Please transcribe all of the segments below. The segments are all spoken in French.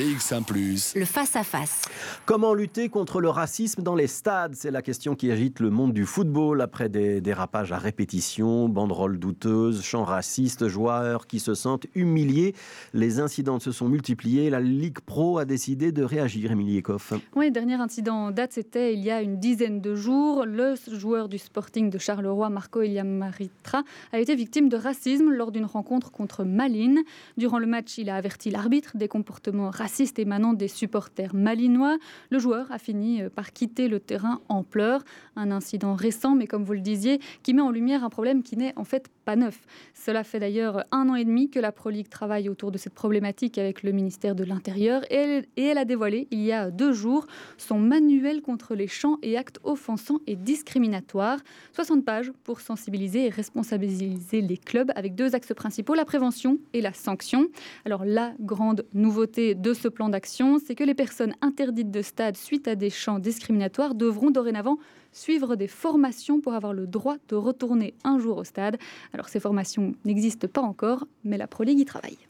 BX1 ⁇ le face-à-face. Comment lutter contre le racisme dans les stades? C'est la question qui agite le monde du football après des dérapages à répétition, banderoles douteuses, chants racistes, joueurs qui se sentent humiliés. Les incidents se sont multipliés. La Ligue Pro a décidé de réagir, Émilie Ekoff. Oui, dernier incident en date, c'était il y a une dizaine de jours. Le joueur du Sporting de Charleroi, Marco Eliamaritra, a été victime de racisme lors d'une rencontre contre Malines. Durant le match, il a averti l'arbitre des comportements racistes émanant des supporters malinois. Le joueur a fini euh, par quitter le terrain en pleurs. Un incident récent, mais comme vous le disiez, qui met en lumière un problème qui n'est en fait pas neuf. Cela fait d'ailleurs un an et demi que la Pro League travaille autour de cette problématique avec le ministère de l'Intérieur et elle, a dévoilé il y a deux jours son manuel contre les chants et actes offensants et discriminatoires. 60 pages pour sensibiliser et responsabiliser les clubs avec deux axes principaux, la prévention et la sanction. Alors la grande nouveauté de ce plan d'action, c'est que les personnes interdites de stade suite à des chants discriminatoires devront dorénavant suivre des formations pour avoir le droit de retourner un jour au stade. Alors ces formations n'existent pas encore, mais la Pro League y travaille.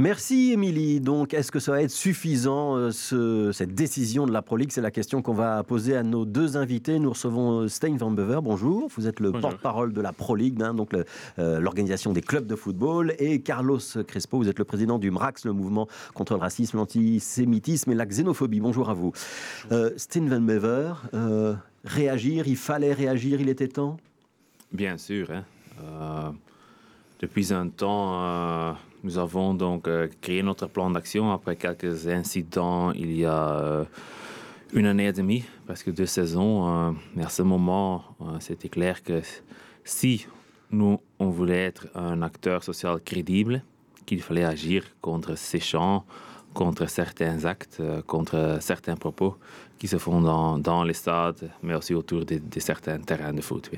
Merci Émilie. Donc, est-ce que ça va être suffisant, euh, cette décision de la Pro League? C'est la question qu'on va poser à nos deux invités. Nous recevons euh, Stein Van Bever. Bonjour. Vous êtes le porte-parole de la Pro League, hein, donc euh, l'organisation des clubs de football. Et Carlos Crespo, vous êtes le président du MRAX, le mouvement contre le racisme, l'antisémitisme et la xénophobie. Bonjour à vous. Stein Van Bever, réagir, il fallait réagir, il était temps? Bien sûr. Hein. depuis un temps nous avons donc euh, créé notre plan d'action après quelques incidents il y a euh, une année et demie, presque deux saisons. Euh, mais à ce moment, c'était clair que si nous, on voulait être un acteur social crédible, qu'il fallait agir contre ces chants, contre certains actes, contre certains propos qui se font dans, dans les stades, mais aussi autour de, certains terrains de foot.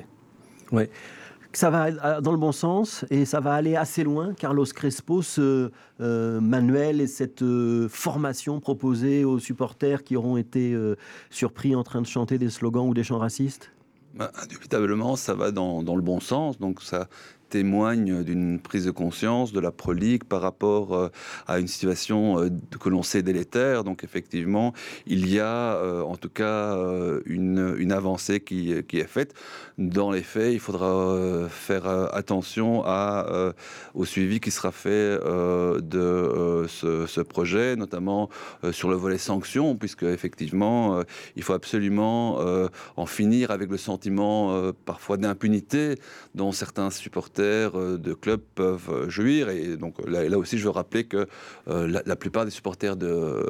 Oui ça va euh, dans le bon sens et ça va aller assez loin. Carlos Crespo, ce euh, manuel et cette euh, formation proposée aux supporters qui auront été surpris en train de chanter des slogans ou des chants racistes? Bah, Indubitablement, ça va dans, dans, le bon sens. Donc ça, témoigne d'une prise de conscience de la prolique par rapport euh, à une situation euh, que l'on sait délétère. Donc effectivement, il y a euh, en tout cas une, avancée qui, est faite. Dans les faits, il faudra faire attention au suivi qui sera fait de ce, ce, projet, notamment sur le volet sanctions, puisque effectivement, il faut absolument en finir avec le sentiment parfois d'impunité dont certains supporters euh, de clubs peuvent euh, jouir. Et donc là, aussi, je veux rappeler que euh, la, plupart des supporters de,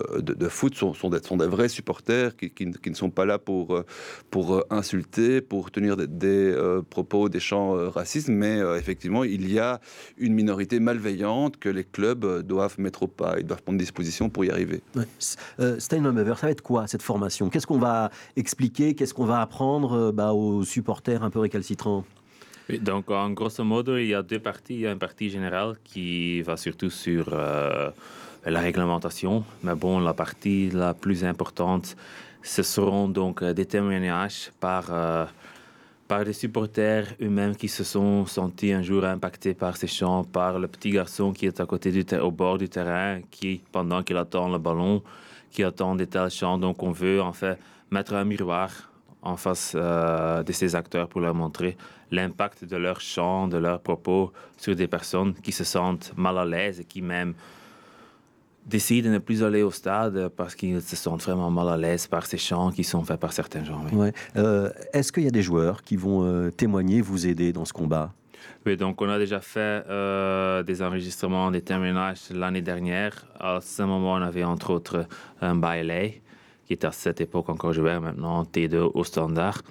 foot sont, des, vrais supporters qui, ne sont pas là pour, pour insulter, pour tenir des, propos, des chants racistes, mais effectivement, il y a une minorité malveillante que les clubs doivent mettre au pas, ils doivent prendre des dispositions pour y arriver. Ouais. ça va être quoi cette formation? Qu'est-ce qu'on va expliquer? Qu'est-ce qu'on va apprendre bah, aux supporters un peu récalcitrants? Donc, en grosso modo, il y a deux parties. Il y a une partie générale qui va surtout sur euh, la réglementation. Mais bon, la partie la plus importante, ce seront donc euh, des témoignages par, euh, par des supporters eux-mêmes qui se sont sentis un jour impactés par ces chants, par le petit garçon qui est à côté du au bord du terrain, qui, pendant qu'il attend le ballon, qui attend des tels chants. Donc, on veut en fait mettre un miroir en face euh, de ces acteurs pour leur montrer l'impact de leurs chants, de leurs propos sur des personnes qui se sentent mal à l'aise et qui même décident de ne plus aller au stade parce qu'ils se sentent vraiment mal à l'aise par ces chants qui sont faits par certains gens. Euh, est-ce qu'il y a des joueurs qui vont euh, témoigner, vous aider dans ce combat? Oui, donc on a déjà fait des enregistrements, des témoignages l'année dernière. À ce moment, on avait entre autres un bailey qui est à cette époque encore joueur, maintenant T2 au standard.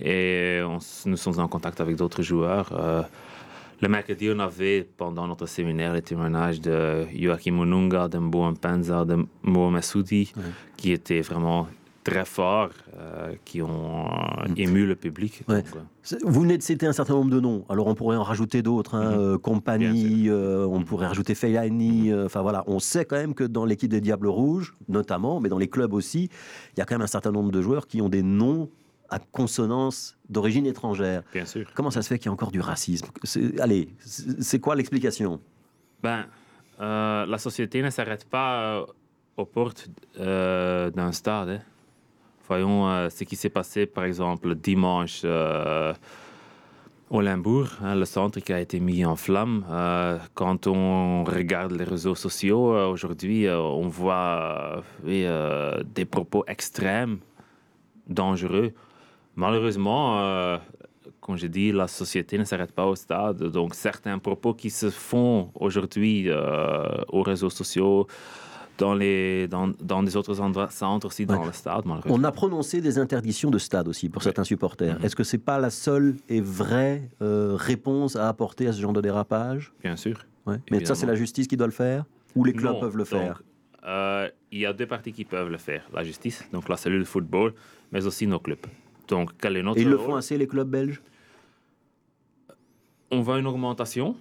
Et nous sommes en contact avec d'autres joueurs. Euh, le mercredi, on avait pendant notre séminaire les témoignages de Joachim Mununga, de Mboum Penza, de Mohamed Soudi, qui étaient vraiment très forts euh, qui ont euh, mm. ému le public. Euh. Vous venez de citer un certain nombre de noms. Alors on pourrait en rajouter d'autres. Hein, mm-hmm. Compagnie, on pourrait rajouter Fellaini. Mm-hmm. Enfin voilà, on sait quand même que dans l'équipe des Diables Rouges, notamment, mais dans les clubs aussi, il y a quand même un certain nombre de joueurs qui ont des noms à consonance d'origine étrangère. Bien sûr. Comment ça se fait qu'il y a encore du racisme? Allez, c'est quoi l'explication? Ben, la société ne s'arrête pas aux portes euh, d'un stade. Hein. Voyons euh, ce qui s'est passé, par exemple, dimanche au Limbourg, hein, le centre qui a été mis en flamme. quand on regarde les réseaux sociaux aujourd'hui, on voit des propos extrêmes, dangereux. Malheureusement, comme je dis, la société ne s'arrête pas au stade. Donc, certains propos qui se font aujourd'hui euh, aux réseaux sociaux, dans, les, dans, dans des autres endroits, ça entre aussi dans le stade. On a prononcé des interdictions de stade aussi pour certains supporters. Mhm. Est-ce que c'est pas la seule et vraie euh, réponse à apporter à ce genre de dérapage? Bien sûr. Mais ça, c'est la justice qui doit le faire Ou les clubs peuvent le faire? euh, Il y a deux parties qui peuvent le faire. La justice, donc la cellule de football, mais aussi nos clubs. Donc, quel est notre Et ils le font assez, les clubs belges? On voit une augmentation,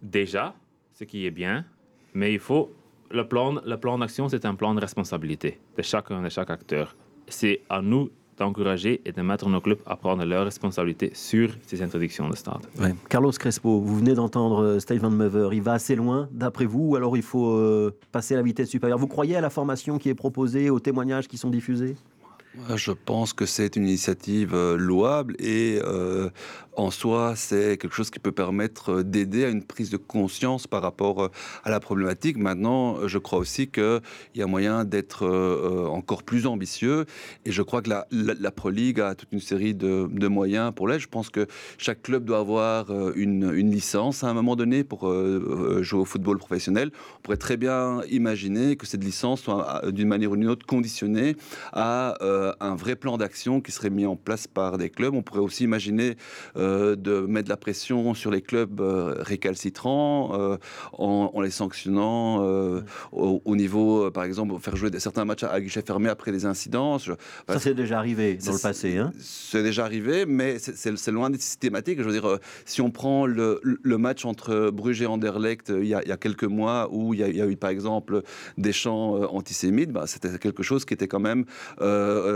déjà, ce qui est bien, mais il faut. Le plan, le plan d'action, c'est un plan de responsabilité de chacun, de chaque acteur. C'est à nous d'encourager et de mettre nos clubs à prendre leurs responsabilités sur ces interdictions de stade. Carlos Crespo, vous venez d'entendre euh, Steven Mever. Il va assez loin, d'après vous, ou alors il faut euh, passer à la vitesse supérieure? Vous croyez à la formation qui est proposée, aux témoignages qui sont diffusés? Je pense que c'est une initiative euh, louable et euh, en soi, c'est quelque chose qui peut permettre euh, d'aider à une prise de conscience par rapport à la problématique. Maintenant, je crois aussi qu'il y a moyen d'être encore plus ambitieux et je crois que la, la, Pro League a toute une série de, moyens pour l'aide. Je pense que chaque club doit avoir une licence à un moment donné pour jouer au football professionnel. On pourrait très bien imaginer que cette licence soit d'une manière ou d'une autre conditionnée à euh, un vrai plan d'action qui serait mis en place par des clubs. On pourrait aussi imaginer euh, de mettre de la pression sur les clubs euh, récalcitrants en, les sanctionnant au, niveau, par exemple, faire jouer certains matchs à, guichet fermé après les incidents. Ça, c'est déjà arrivé dans le passé. Hein c'est déjà arrivé, mais c'est loin d'être systématique. Je veux dire, si on prend le, match entre Bruges et Anderlecht il y, a, quelques mois où il y, a, eu, par exemple, des chants antisémites, bah, c'était quelque chose qui était quand même euh,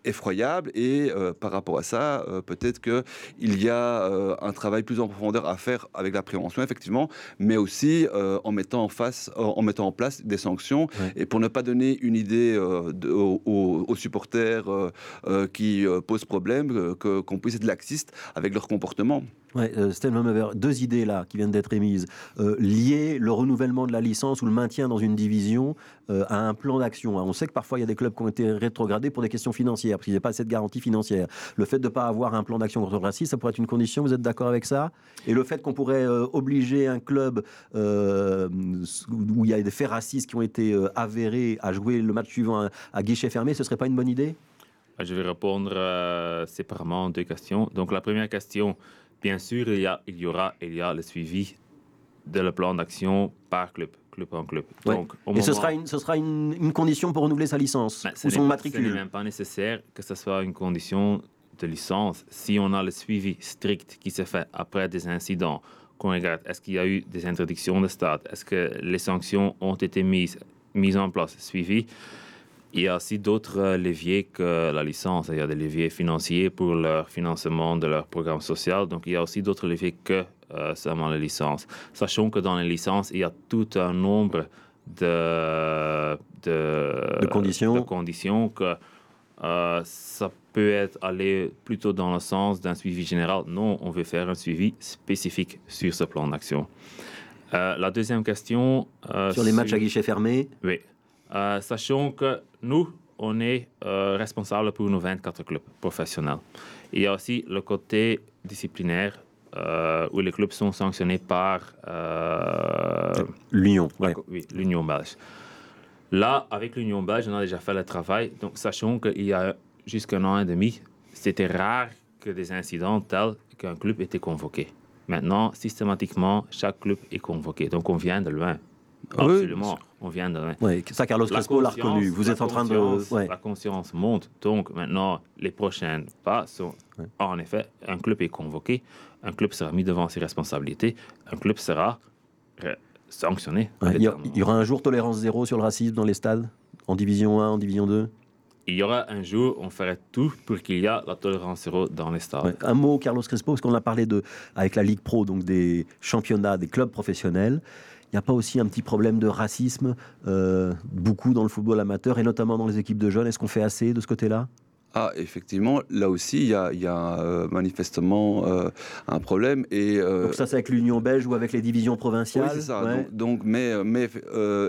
effroyable et euh, par rapport à ça, euh, peut-être qu'il y a un travail plus en profondeur à faire avec la prévention, effectivement, mais aussi en, mettant en, face, en mettant en place des sanctions et pour ne pas donner une idée aux, supporters qui posent problème, qu'on puisse être laxiste avec leur comportement. Ouais, euh, deux idées là qui viennent d'être émises. Euh, lier le renouvellement de la licence ou le maintien dans une division euh, à un plan d'action. On sait que parfois il y a des clubs qui ont été rétrogradés pour des questions financières, parce qu'il n'y a pas cette garantie financière. Le fait de ne pas avoir un plan d'action contre le racisme, ça pourrait être une condition, vous êtes d'accord avec ça? Et le fait qu'on pourrait obliger un club où il y a des faits racistes qui ont été avérés à jouer le match suivant à, guichet fermé, ce serait pas une bonne idée? Je vais répondre séparément deux questions. Donc la première question, Bien sûr, il y, a, il y aura il y a le suivi de le plan d'action par club, club en club. Donc, Et ce sera, une, ce sera une, condition pour renouveler sa licence ou son matricule Ce n'est même pas nécessaire que ce soit une condition de licence. Si on a le suivi strict qui se fait après des incidents, qu'on regarde est-ce qu'il y a eu des interdictions de stade, est-ce que les sanctions ont été mises, mises en place, suivies, il y a aussi d'autres euh, leviers que la licence. Il y a des leviers financiers pour le financement de leur programme social. Donc, il y a aussi d'autres leviers que euh, seulement la licence. Sachant que dans les licences, il y a tout un nombre de, de, conditions. de conditions que euh, ça peut être aller plutôt dans le sens d'un suivi général. Non, on veut faire un suivi spécifique sur ce plan d'action. la deuxième question. sur les matchs à guichet fermé Oui. Euh, sachant que nous, on est euh, responsable pour nos 24 clubs professionnels. Il y a aussi le côté disciplinaire euh, où les clubs sont sanctionnés par l'Union. Oui, l'Union belge. Là, avec l'Union belge, on a déjà fait le travail. Donc, sachant qu'il y a jusqu'à un an et demi, c'était rare que des incidents tels qu'un club était convoqué. Maintenant, systématiquement, chaque club est convoqué. Donc, on vient de loin. Absolument. on vient de. Oui, ça, Carlos Crespo l'a reconnu. Vous êtes en train de. La conscience monte. Donc, maintenant, les prochains pas sont. En effet, un club est convoqué, un club sera mis devant ses responsabilités, un club sera sanctionné. il, y aura un jour tolérance zéro sur le racisme dans les stades, en division 1, en division 2 il y aura un jour, on ferait tout pour qu'il y ait la tolérance zéro dans les stades. Un mot, Carlos Crespo, parce qu'on a parlé de, avec la Ligue Pro, donc des championnats, des clubs professionnels n'y a pas aussi un petit problème de racisme, beaucoup dans le football amateur et notamment dans les équipes de jeunes? Est-ce qu'on fait assez de ce côté-là? Ah, effectivement, là aussi, il y a, euh, manifestement euh, un problème. Et, euh, donc ça, c'est avec l'Union belge ou avec les divisions provinciales Oui, c'est ça. Donc, mais, mais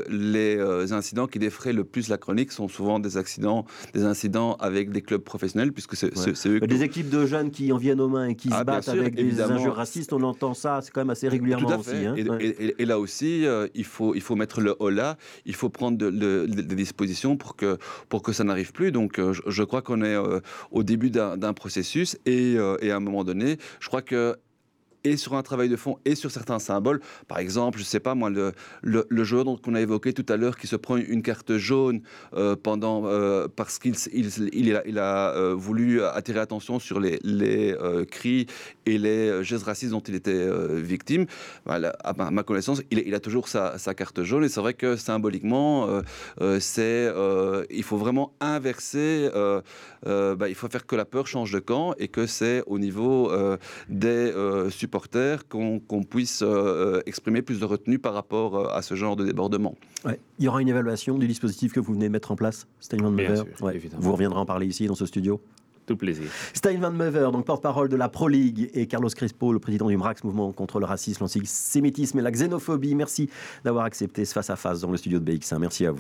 les incidents qui défraient le plus la chronique sont souvent des accidents, des incidents avec des clubs professionnels, puisque c'est eux. Des équipes de jeunes qui en viennent aux mains et qui se ah, battent avec des injures racistes, on entend ça, c'est quand même assez régulièrement Tout à fait. aussi. Hein. et, là aussi, il, faut, il faut mettre le holà, il faut prendre des dispositions pour que, pour que ça n'arrive plus. Donc je crois qu'on est euh, au début d'un processus euh, et, à un moment donné, je crois que et sur un travail de fond et sur certains symboles. Par exemple, je sais pas moi, le, le, joueur qu'on a évoqué tout à l'heure qui se prend une carte jaune euh, pendant, euh, parce qu'il il, il, a, euh, voulu attirer attention sur les, les cris et les gestes racistes dont il était victime. à ma connaissance, il, a toujours sa, sa, carte jaune et c'est vrai que symboliquement, c'est, il faut vraiment inverser, bah, il faut faire que la peur change de camp et que c'est au niveau des supporters qu'on puisse euh, exprimer plus de retenue par rapport euh, à ce genre de débordement. Il y aura une évaluation du dispositif que vous venez de mettre en place, Stein Vous reviendrez en parler ici dans ce studio tout plaisir. Stein Van Mever, donc porte-parole de la Pro League, et Carlos Crespo, le président du MRAX, Mouvement contre le racisme, l'antisémitisme et la xénophobie. Merci d'avoir accepté ce face-à-face dans le studio de BX1. Merci à vous.